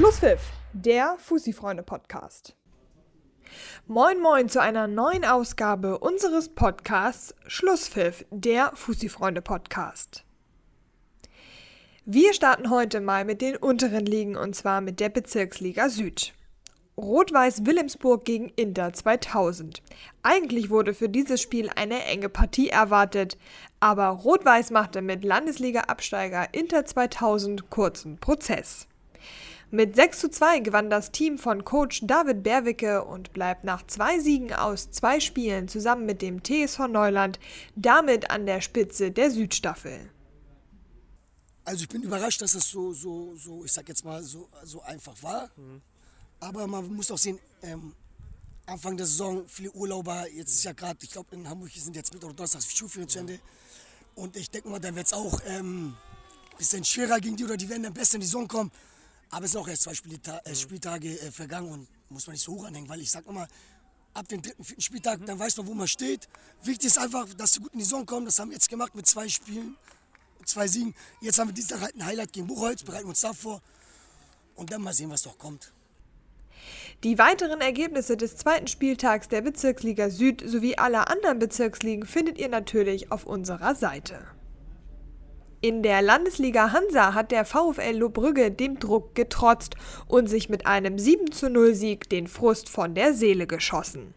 Schlusspfiff, der Fussi-Freunde-Podcast. Moin Moin zu einer neuen Ausgabe unseres Podcasts Schlusspfiff, der Fussi-Freunde-Podcast. Wir starten heute mal mit den unteren Ligen und zwar mit der Bezirksliga Süd. Rot-Weiß Wilhelmsburg gegen Inter 2000. Eigentlich wurde für dieses Spiel eine enge Partie erwartet, aber Rot-Weiß machte mit Landesliga-Absteiger Inter 2000 kurzen Prozess. Mit 6 zu 2 gewann das Team von Coach David Berwicke und bleibt nach zwei Siegen aus zwei Spielen zusammen mit dem TSV Neuland damit an der Spitze der Südstaffel. Also ich bin überrascht, dass es so, so, so, ich sag jetzt mal, so, so einfach war. Mhm. Aber man muss auch sehen, ähm, Anfang der Saison viele Urlauber, jetzt ist ja gerade, ich glaube in Hamburg sind jetzt Mittwoch oder Donnerstag Schulferien zu Ende. Und ich denke mal, dann wird es auch ein ähm, bisschen schwerer gegen die oder die werden dann besser in die Saison kommen. Aber es sind auch erst zwei Spielta äh, Spieltage äh, vergangen und muss man nicht so hoch anhängen, weil ich sage immer, ab dem dritten, vierten Spieltag, mhm. dann weiß man, wo man steht. Wichtig ist einfach, dass sie gut in die Saison kommen. Das haben wir jetzt gemacht mit zwei Spielen, zwei Siegen. Jetzt haben wir Dienstag halt ein Highlight gegen Buchholz, bereiten uns davor. Und dann mal sehen, was doch kommt. Die weiteren Ergebnisse des zweiten Spieltags der Bezirksliga Süd sowie aller anderen Bezirksligen findet ihr natürlich auf unserer Seite. In der Landesliga Hansa hat der VfL Lohbrügge dem Druck getrotzt und sich mit einem 7 zu 0 Sieg den Frust von der Seele geschossen.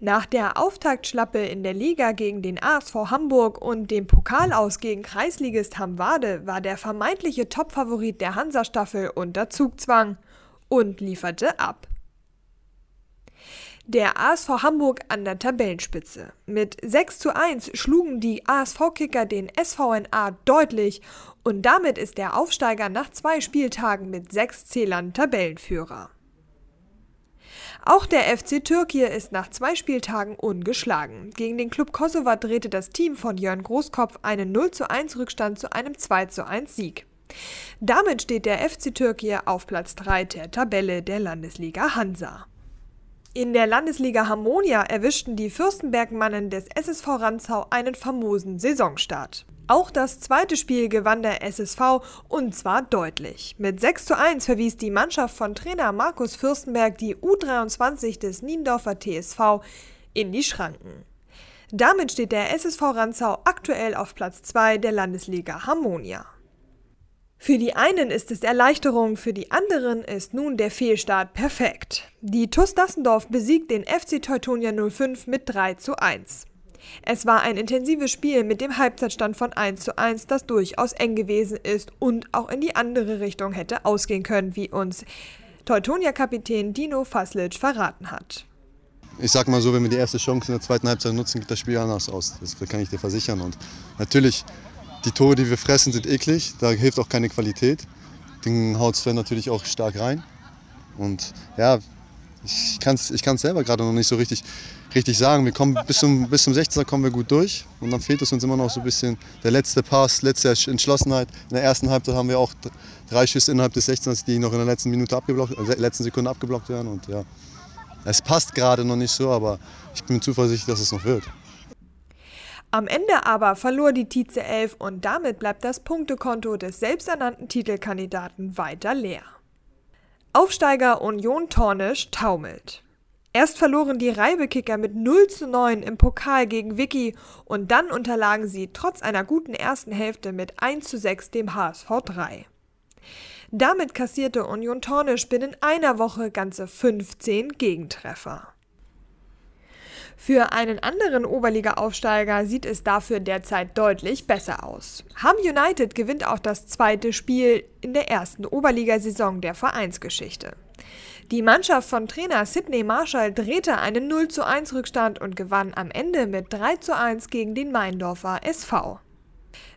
Nach der Auftaktschlappe in der Liga gegen den ASV Hamburg und dem Pokalaus gegen Kreisligist Hamwade war der vermeintliche Topfavorit der Hansa-Staffel unter Zugzwang und lieferte ab. Der ASV Hamburg an der Tabellenspitze. Mit 6 zu 1 schlugen die ASV-Kicker den SVNA deutlich und damit ist der Aufsteiger nach zwei Spieltagen mit sechs Zählern Tabellenführer. Auch der FC Türkei ist nach zwei Spieltagen ungeschlagen. Gegen den Club Kosovo drehte das Team von Jörn Großkopf einen 0 zu 1 Rückstand zu einem 2 zu 1 Sieg. Damit steht der FC Türkei auf Platz 3 der Tabelle der Landesliga Hansa. In der Landesliga Harmonia erwischten die Fürstenbergmannen des SSV Ranzau einen famosen Saisonstart. Auch das zweite Spiel gewann der SSV und zwar deutlich. Mit 6 zu 1 verwies die Mannschaft von Trainer Markus Fürstenberg die U23 des Niendorfer TSV in die Schranken. Damit steht der SSV Ranzau aktuell auf Platz 2 der Landesliga Harmonia. Für die einen ist es Erleichterung, für die anderen ist nun der Fehlstart perfekt. Die TuS Dassendorf besiegt den FC Teutonia 05 mit 3 zu 1. Es war ein intensives Spiel mit dem Halbzeitstand von 1 zu 1, das durchaus eng gewesen ist und auch in die andere Richtung hätte ausgehen können, wie uns Teutonia-Kapitän Dino Faslic verraten hat. Ich sag mal so, wenn wir die erste Chance in der zweiten Halbzeit nutzen, geht das Spiel anders aus. Das kann ich dir versichern. Und natürlich die Tore, die wir fressen, sind eklig. Da hilft auch keine Qualität. Den haut Sven natürlich auch stark rein. Und ja, ich kann es ich kann's selber gerade noch nicht so richtig, richtig sagen. Wir kommen bis zum, bis zum 16er kommen wir gut durch. Und dann fehlt es uns immer noch so ein bisschen der letzte Pass, letzte Entschlossenheit. In der ersten Halbzeit haben wir auch drei Schüsse innerhalb des 16ers, die noch in der letzten Minute abgeblockt, also letzten Sekunde abgeblockt werden. Und ja, es passt gerade noch nicht so, aber ich bin zuversichtlich, dass es noch wird. Am Ende aber verlor die Tietze 11 und damit bleibt das Punktekonto des selbsternannten Titelkandidaten weiter leer. Aufsteiger Union Tornisch taumelt. Erst verloren die Reibekicker mit 0 zu 9 im Pokal gegen Vicky und dann unterlagen sie trotz einer guten ersten Hälfte mit 1 zu 6 dem HSV 3. Damit kassierte Union Tornisch binnen einer Woche ganze 15 Gegentreffer. Für einen anderen Oberliga-Aufsteiger sieht es dafür derzeit deutlich besser aus. Ham United gewinnt auch das zweite Spiel in der ersten Oberligasaison der Vereinsgeschichte. Die Mannschaft von Trainer Sidney Marshall drehte einen 0 zu 1 Rückstand und gewann am Ende mit 3 zu 1 gegen den Meindorfer SV.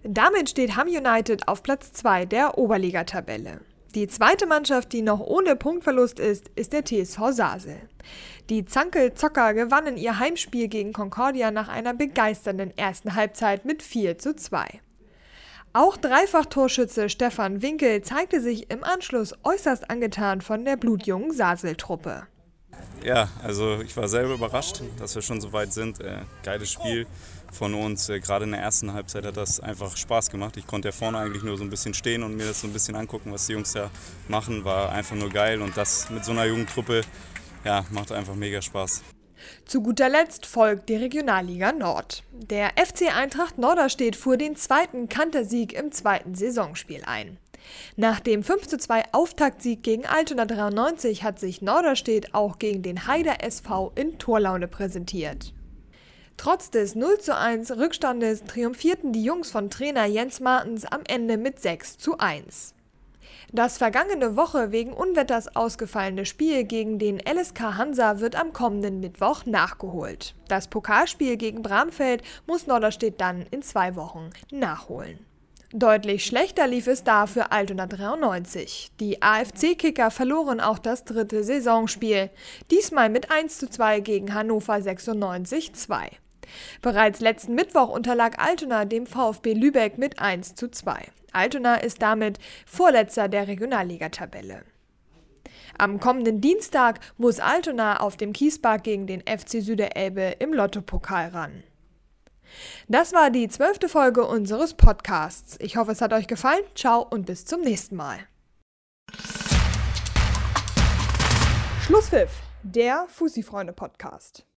Damit steht Ham United auf Platz 2 der Oberligatabelle. Die zweite Mannschaft, die noch ohne Punktverlust ist, ist der TSV Sasel. Die Zankel-Zocker gewannen ihr Heimspiel gegen Concordia nach einer begeisternden ersten Halbzeit mit 4 zu 2. Auch Dreifach-Torschütze Stefan Winkel zeigte sich im Anschluss äußerst angetan von der blutjungen Sasel-Truppe. Ja, also ich war selber überrascht, dass wir schon so weit sind. Äh, geiles Spiel. von uns. Äh, gerade in der ersten Halbzeit hat das einfach Spaß gemacht. Ich konnte ja vorne eigentlich nur so ein bisschen stehen und mir das so ein bisschen angucken, was die Jungs da machen. War einfach nur geil und das mit so einer jungen ja, macht einfach mega Spaß. Zu guter Letzt folgt die Regionalliga Nord. Der FC Eintracht Norderstedt fuhr den zweiten Kantersieg im zweiten Saisonspiel ein. Nach dem 5:2 Auftaktsieg gegen Altona 93 hat sich Norderstedt auch gegen den Haider SV in Torlaune präsentiert. Trotz des 0:1 Rückstandes triumphierten die Jungs von Trainer Jens Martens am Ende mit 6:1. Das vergangene Woche wegen Unwetters ausgefallene Spiel gegen den LSK Hansa wird am kommenden Mittwoch nachgeholt. Das Pokalspiel gegen Bramfeld muss Norderstedt dann in zwei Wochen nachholen. Deutlich schlechter lief es da für Altona 93. Die AFC-Kicker verloren auch das dritte Saisonspiel, diesmal mit 1 zu 2 gegen Hannover 96 2. Bereits letzten Mittwoch unterlag Altona dem VfB Lübeck mit 1 zu 2. Altona ist damit Vorletzter der Regionalligatabelle. Am kommenden Dienstag muss Altona auf dem Kiespark gegen den FC Süderelbe im Lottopokal ran. Das war die zwölfte Folge unseres Podcasts. Ich hoffe, es hat euch gefallen. Ciao und bis zum nächsten Mal. Schlusspfiff, der Fussi-Freunde-Podcast.